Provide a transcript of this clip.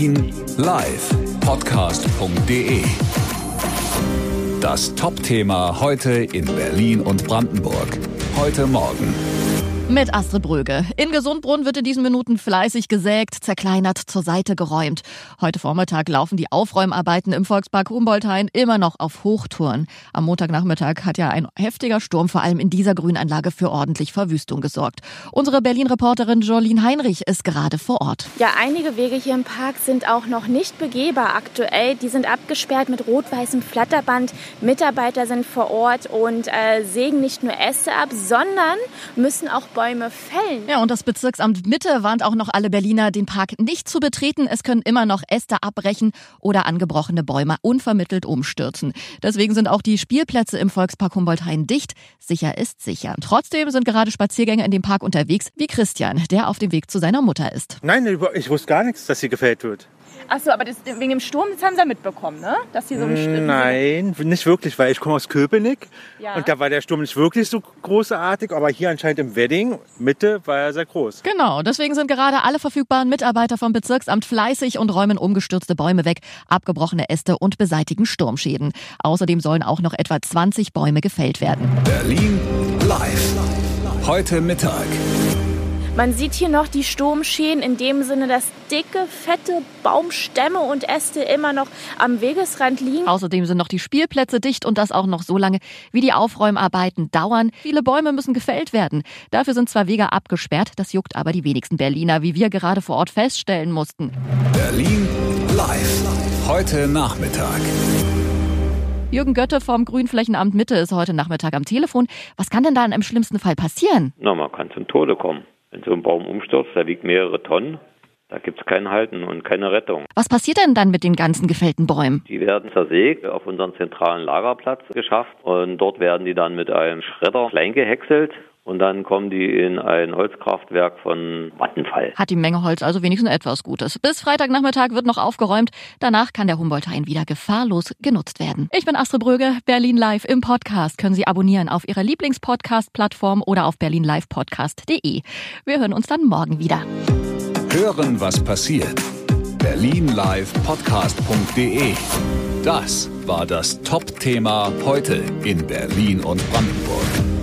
Berlin live Podcast.de. Das Top-Thema heute in Berlin und Brandenburg. Heute Morgen. Mit Astrid Bröge. In Gesundbrunn wird in diesen Minuten fleißig gesägt, zerkleinert, zur Seite geräumt. Heute Vormittag laufen die Aufräumarbeiten im Volkspark Humboldthain immer noch auf Hochtouren. Am Montagnachmittag hat ja ein heftiger Sturm vor allem in dieser Grünanlage für ordentlich Verwüstung gesorgt. Unsere Berlin-Reporterin Jolene Heinrich ist gerade vor Ort. Ja, einige Wege hier im Park sind auch noch nicht begehbar aktuell. Die sind abgesperrt mit rot-weißem Flatterband. Mitarbeiter sind vor Ort und äh, sägen nicht nur Äste ab, sondern müssen auch Bäume fällen. Ja, und das Bezirksamt Mitte warnt auch noch alle Berliner, den Park nicht zu betreten. Es können immer noch Äste abbrechen oder angebrochene Bäume unvermittelt umstürzen. Deswegen sind auch die Spielplätze im Volkspark Humboldt-Hain dicht. Sicher ist sicher. Trotzdem sind gerade Spaziergänger in dem Park unterwegs, wie Christian, der auf dem Weg zu seiner Mutter ist. Nein, ich wusste gar nichts, dass hier gefällt wird. Achso, aber das, wegen dem Sturm, das haben Sie ja mitbekommen, ne? Dass hier so ein Sturm- Nein, nicht wirklich, weil ich komme aus Köpenick Ja. und da war der Sturm nicht wirklich so großartig, aber hier anscheinend im Wedding, Mitte, war er sehr groß. Genau, deswegen sind gerade alle verfügbaren Mitarbeiter vom Bezirksamt fleißig und räumen umgestürzte Bäume weg, abgebrochene Äste und beseitigen Sturmschäden. Außerdem sollen auch noch etwa 20 Bäume gefällt werden. Berlin live. Heute Mittag. Man sieht hier noch die Sturmschäden in dem Sinne, dass dicke, fette Baumstämme und Äste immer noch am Wegesrand liegen. Außerdem sind noch die Spielplätze dicht und das auch noch so lange, wie die Aufräumarbeiten dauern. Viele Bäume müssen gefällt werden. Dafür sind zwar Wege abgesperrt, das juckt aber die wenigsten Berliner, wie wir gerade vor Ort feststellen mussten. Berlin live. Heute Nachmittag. Jürgen Götte vom Grünflächenamt Mitte ist heute Nachmittag am Telefon. Was kann denn da im schlimmsten Fall passieren? Na, man kann zum Tode kommen. Wenn so ein Baum umstürzt, der wiegt mehrere Tonnen, da gibt's kein Halten und keine Rettung. Was passiert denn dann mit den ganzen gefällten Bäumen? Die werden zersägt, auf unseren zentralen Lagerplatz geschafft und dort werden die dann mit einem Schredder klein gehäckselt und dann kommen die in ein Holzkraftwerk von Vattenfall. Hat die Menge Holz also wenigstens etwas Gutes. Bis Freitagnachmittag wird noch aufgeräumt. Danach kann der Humboldthain wieder gefahrlos genutzt werden. Ich bin Astrid Bröge, Berlin Live im Podcast. Können Sie abonnieren auf Ihrer Lieblingspodcast-Plattform oder auf berlinlivepodcast.de. Wir hören uns dann morgen wieder. Hören, was passiert. Berlin live Podcast.de. Das war das Top-Thema heute in Berlin und Brandenburg.